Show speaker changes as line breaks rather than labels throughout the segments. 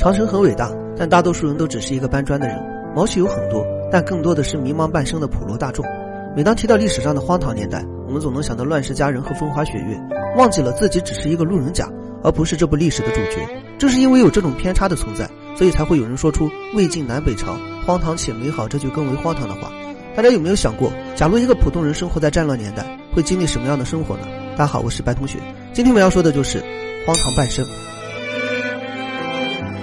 长城很伟大，但大多数人都只是一个搬砖的人。毛细有很多，但更多的是迷茫半生的普罗大众。每当提到历史上的荒唐年代，我们总能想到乱世佳人和风花雪月，忘记了自己只是一个路人甲，而不是这部历史的主角。正是因为有这种偏差的存在，所以才会有人说出“魏晋南北朝，荒唐且美好”这句更为荒唐的话。大家有没有想过，假如一个普通人生活在战乱年代，会经历什么样的生活呢？大家好，我是白同学，今天我们要说的就是荒唐半生。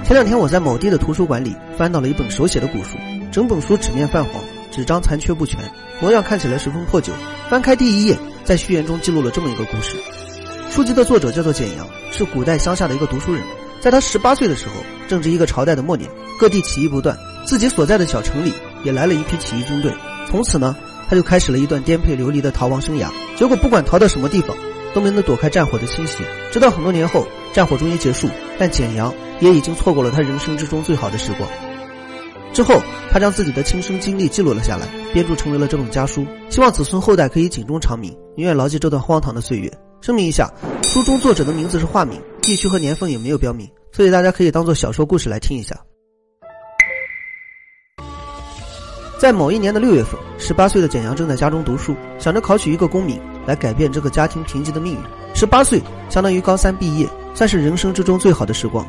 前两天我在某地的图书馆里翻到了一本手写的古书，整本书纸面泛黄，纸张残缺不全，模样看起来十分破旧。翻开第一页，在序言中记录了这么一个故事：书籍的作者叫做简阳，是古代乡下的一个读书人。在他十八岁的时候，正值一个朝代的末年，各地起义不断，自己所在的小城里也来了一批起义军队。从此呢，他就开始了一段颠沛流离的逃亡生涯。结果不管逃到什么地方，都没能躲开战火的侵袭。直到很多年后，战火终于结束，但简阳。也已经错过了他人生之中最好的时光。之后，他将自己的亲身经历记录了下来，编著成为了这本家书，希望子孙后代可以警钟长鸣，永远牢记这段荒唐的岁月。声明一下，书中作者的名字是化名，地区和年份也没有标明，所以大家可以当做小说故事来听一下。在某一年的六月份，十八岁的简阳正在家中读书，想着考取一个功名来改变这个家庭贫瘠的命运。十八岁相当于高三毕业，算是人生之中最好的时光。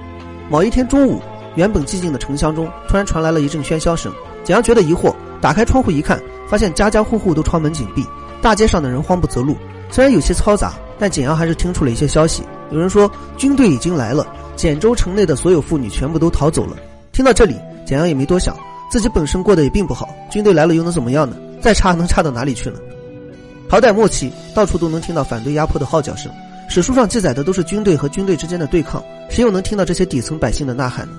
某一天中午，原本寂静的城乡中突然传来了一阵喧嚣声。简阳觉得疑惑，打开窗户一看，发现家家户户都窗门紧闭，大街上的人慌不择路。虽然有些嘈杂，但简阳还是听出了一些消息。有人说军队已经来了，简州城内的所有妇女全部都逃走了。听到这里，简阳也没多想，自己本身过得也并不好，军队来了又能怎么样呢？再差能差到哪里去呢？朝代末期，到处都能听到反对压迫的号角声。史书上记载的都是军队和军队之间的对抗，谁又能听到这些底层百姓的呐喊呢？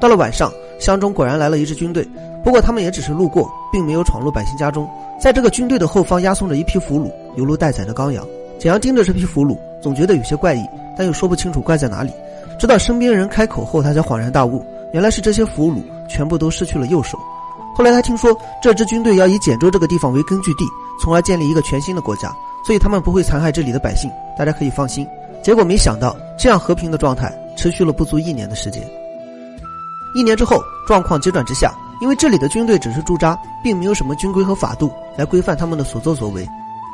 到了晚上，乡中果然来了一支军队，不过他们也只是路过，并没有闯入百姓家中。在这个军队的后方押送着一批俘虏，犹如待宰的羔羊。简阳盯着这批俘虏，总觉得有些怪异，但又说不清楚怪在哪里。直到身边人开口后，他才恍然大悟，原来是这些俘虏全部都失去了右手。后来他听说，这支军队要以简州这个地方为根据地，从而建立一个全新的国家。所以他们不会残害这里的百姓，大家可以放心。结果没想到，这样和平的状态持续了不足一年的时间。一年之后，状况急转直下，因为这里的军队只是驻扎，并没有什么军规和法度来规范他们的所作所为，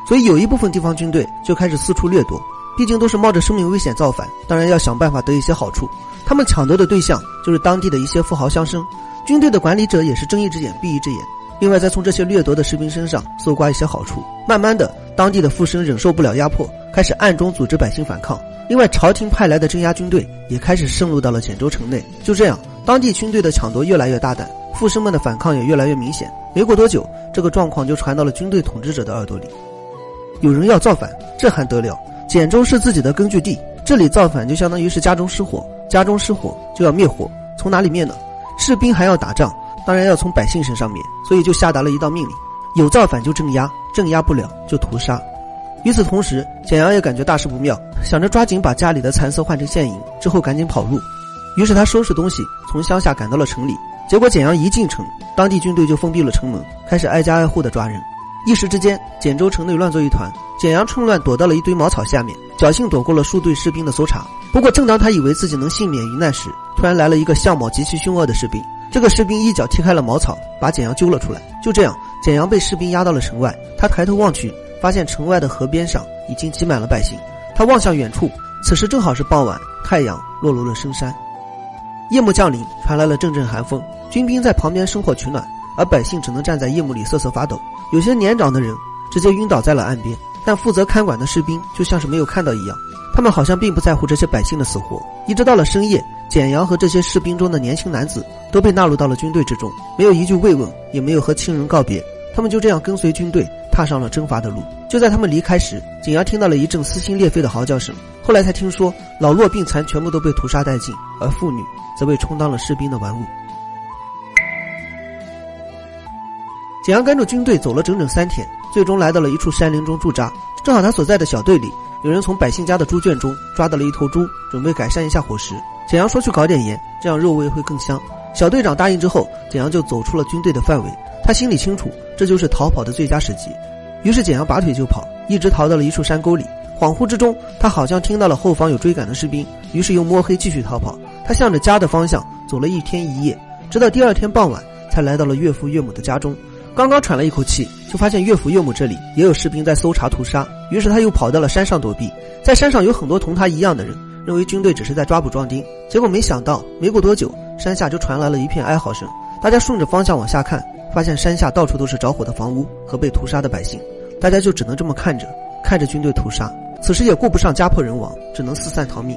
所以有一部分地方军队就开始四处掠夺。毕竟都是冒着生命危险造反，当然要想办法得一些好处。他们抢夺的对象就是当地的一些富豪乡绅，军队的管理者也是睁一只眼闭一只眼。另外，再从这些掠夺的士兵身上搜刮一些好处。慢慢的，当地的富绅忍受不了压迫，开始暗中组织百姓反抗。另外，朝廷派来的镇压军队也开始渗入到了简州城内。就这样，当地军队的抢夺越来越大胆，富绅们的反抗也越来越明显。没过多久，这个状况就传到了军队统治者的耳朵里。有人要造反，这还得了？简州是自己的根据地，这里造反就相当于是家中失火，家中失火就要灭火。从哪里灭呢？士兵还要打仗。当然要从百姓身上灭，所以就下达了一道命令：有造反就镇压，镇压不了就屠杀。与此同时，简阳也感觉大事不妙，想着抓紧把家里的蚕丝换成现银，之后赶紧跑路。于是他收拾东西，从乡下赶到了城里。结果简阳一进城，当地军队就封闭了城门，开始挨家挨户的抓人。一时之间，简州城内乱作一团。简阳趁乱躲到了一堆茅草下面，侥幸躲过了数队士兵的搜查。不过，正当他以为自己能幸免于难时，突然来了一个相貌极其凶恶的士兵。这个士兵一脚踢开了茅草，把简阳揪了出来。就这样，简阳被士兵押到了城外。他抬头望去，发现城外的河边上已经挤满了百姓。他望向远处，此时正好是傍晚，太阳落入了深山。夜幕降临，传来了阵阵寒风。军兵在旁边生火取暖，而百姓只能站在夜幕里瑟瑟发抖。有些年长的人直接晕倒在了岸边，但负责看管的士兵就像是没有看到一样。他们好像并不在乎这些百姓的死活。一直到了深夜。简阳和这些士兵中的年轻男子都被纳入到了军队之中，没有一句慰问，也没有和亲人告别，他们就这样跟随军队踏上了征伐的路。就在他们离开时，简阳听到了一阵撕心裂肺的嚎叫声，后来才听说老弱病残全部都被屠杀殆尽，而妇女则被充当了士兵的玩物。简阳跟着军队走了整整三天，最终来到了一处山林中驻扎。正好他所在的小队里有人从百姓家的猪圈中抓到了一头猪，准备改善一下伙食。简阳说：“去搞点盐，这样肉味会更香。”小队长答应之后，简阳就走出了军队的范围。他心里清楚，这就是逃跑的最佳时机。于是，简阳拔腿就跑，一直逃到了一处山沟里。恍惚之中，他好像听到了后方有追赶的士兵，于是又摸黑继续逃跑。他向着家的方向走了一天一夜，直到第二天傍晚才来到了岳父岳母的家中。刚刚喘了一口气，就发现岳父岳母这里也有士兵在搜查屠杀，于是他又跑到了山上躲避。在山上有很多同他一样的人，认为军队只是在抓捕壮丁。结果没想到，没过多久，山下就传来了一片哀嚎声。大家顺着方向往下看，发现山下到处都是着火的房屋和被屠杀的百姓。大家就只能这么看着，看着军队屠杀。此时也顾不上家破人亡，只能四散逃命。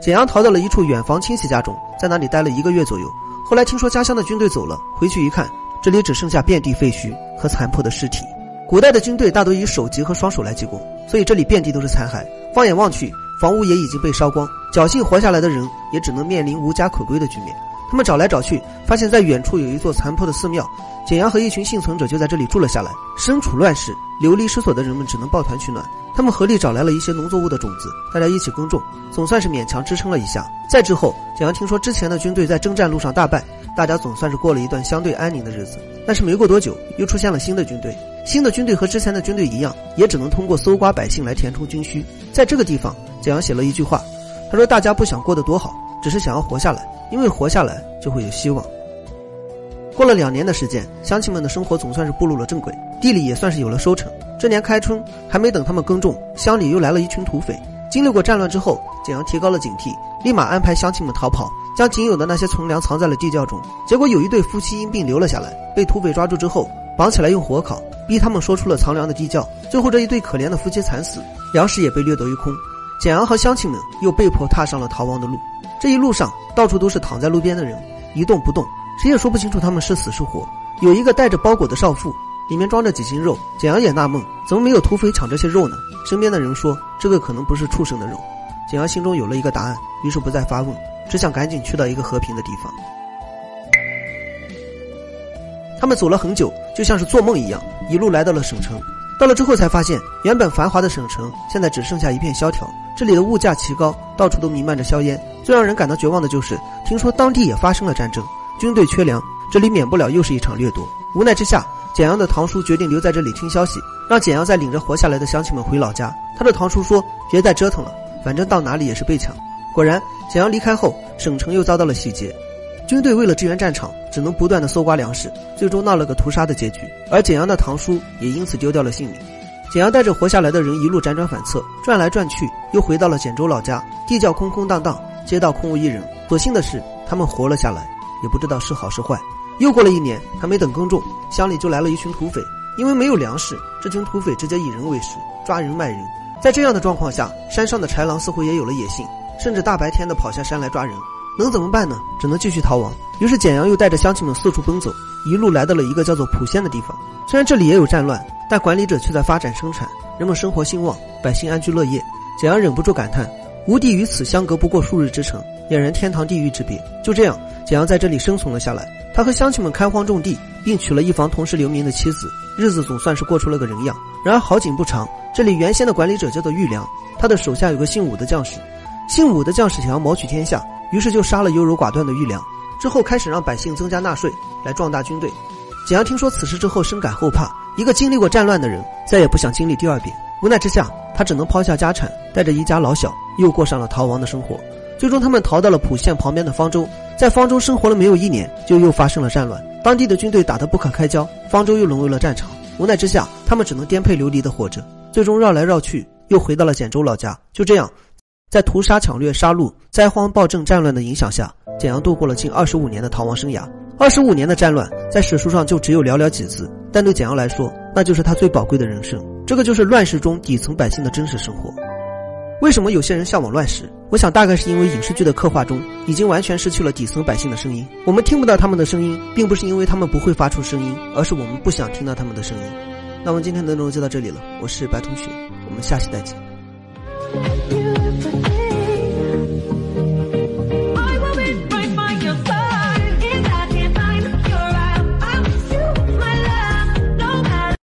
简阳逃到了一处远房亲戚家中，在那里待了一个月左右。后来听说家乡的军队走了，回去一看。这里只剩下遍地废墟和残破的尸体。古代的军队大多以手级和双手来进攻，所以这里遍地都是残骸。放眼望去，房屋也已经被烧光，侥幸活下来的人也只能面临无家可归的局面。他们找来找去，发现在远处有一座残破的寺庙。简阳和一群幸存者就在这里住了下来。身处乱世、流离失所的人们只能抱团取暖。他们合力找来了一些农作物的种子，大家一起耕种，总算是勉强支撑了一下。再之后，简阳听说之前的军队在征战路上大败。大家总算是过了一段相对安宁的日子，但是没过多久，又出现了新的军队。新的军队和之前的军队一样，也只能通过搜刮百姓来填充军需。在这个地方，简阳写了一句话，他说：“大家不想过得多好，只是想要活下来，因为活下来就会有希望。”过了两年的时间，乡亲们的生活总算是步入了正轨，地里也算是有了收成。这年开春，还没等他们耕种，乡里又来了一群土匪。经历过战乱之后，简阳提高了警惕，立马安排乡亲们逃跑。将仅有的那些存粮藏在了地窖中，结果有一对夫妻因病留了下来，被土匪抓住之后绑起来用火烤，逼他们说出了藏粮的地窖。最后这一对可怜的夫妻惨死，粮食也被掠夺一空。简阳和乡亲们又被迫踏上了逃亡的路。这一路上到处都是躺在路边的人，一动不动，谁也说不清楚他们是死是活。有一个带着包裹的少妇，里面装着几斤肉。简阳也纳闷，怎么没有土匪抢这些肉呢？身边的人说，这个可能不是畜生的肉。简阳心中有了一个答案，于是不再发问。只想赶紧去到一个和平的地方。他们走了很久，就像是做梦一样，一路来到了省城。到了之后才发现，原本繁华的省城现在只剩下一片萧条。这里的物价奇高，到处都弥漫着硝烟。最让人感到绝望的就是，听说当地也发生了战争，军队缺粮，这里免不了又是一场掠夺。无奈之下，简阳的堂叔决定留在这里听消息，让简阳再领着活下来的乡亲们回老家。他的堂叔说：“别再折腾了，反正到哪里也是被抢。”果然，简阳离开后，省城又遭到了洗劫。军队为了支援战场，只能不断的搜刮粮食，最终闹了个屠杀的结局。而简阳的堂叔也因此丢掉了性命。简阳带着活下来的人一路辗转反侧，转来转去，又回到了简州老家。地窖空空荡荡，街道空无一人。所幸的是，他们活了下来，也不知道是好是坏。又过了一年，还没等耕种，乡里就来了一群土匪。因为没有粮食，这群土匪直接以人为食，抓人卖人。在这样的状况下，山上的豺狼似乎也有了野性。甚至大白天的跑下山来抓人，能怎么办呢？只能继续逃亡。于是简阳又带着乡亲们四处奔走，一路来到了一个叫做蒲县的地方。虽然这里也有战乱，但管理者却在发展生产，人们生活兴旺，百姓安居乐业。简阳忍不住感叹：吴地与此相隔不过数日之程，俨然天堂地狱之别。就这样，简阳在这里生存了下来。他和乡亲们开荒种地，并娶了一房同时留名的妻子，日子总算是过出了个人样。然而好景不长，这里原先的管理者叫做玉良，他的手下有个姓武的将士。姓武的将士想要谋取天下，于是就杀了优柔寡断的玉良，之后开始让百姓增加纳税来壮大军队。简阳听说此事之后，深感后怕。一个经历过战乱的人，再也不想经历第二遍。无奈之下，他只能抛下家产，带着一家老小，又过上了逃亡的生活。最终，他们逃到了蒲县旁边的方舟，在方舟生活了没有一年，就又发生了战乱，当地的军队打得不可开交，方舟又沦为了战场。无奈之下，他们只能颠沛流离的活着，最终绕来绕去，又回到了简州老家。就这样。在屠杀、抢掠、杀戮、灾荒、暴政、战乱的影响下，简阳度过了近二十五年的逃亡生涯。二十五年的战乱，在史书上就只有寥寥几字，但对简阳来说，那就是他最宝贵的人生。这个就是乱世中底层百姓的真实生活。为什么有些人向往乱世？我想大概是因为影视剧的刻画中已经完全失去了底层百姓的声音，我们听不到他们的声音，并不是因为他们不会发出声音，而是我们不想听到他们的声音。那么今天的内容就到这里了，我是白同学，我们下期再见。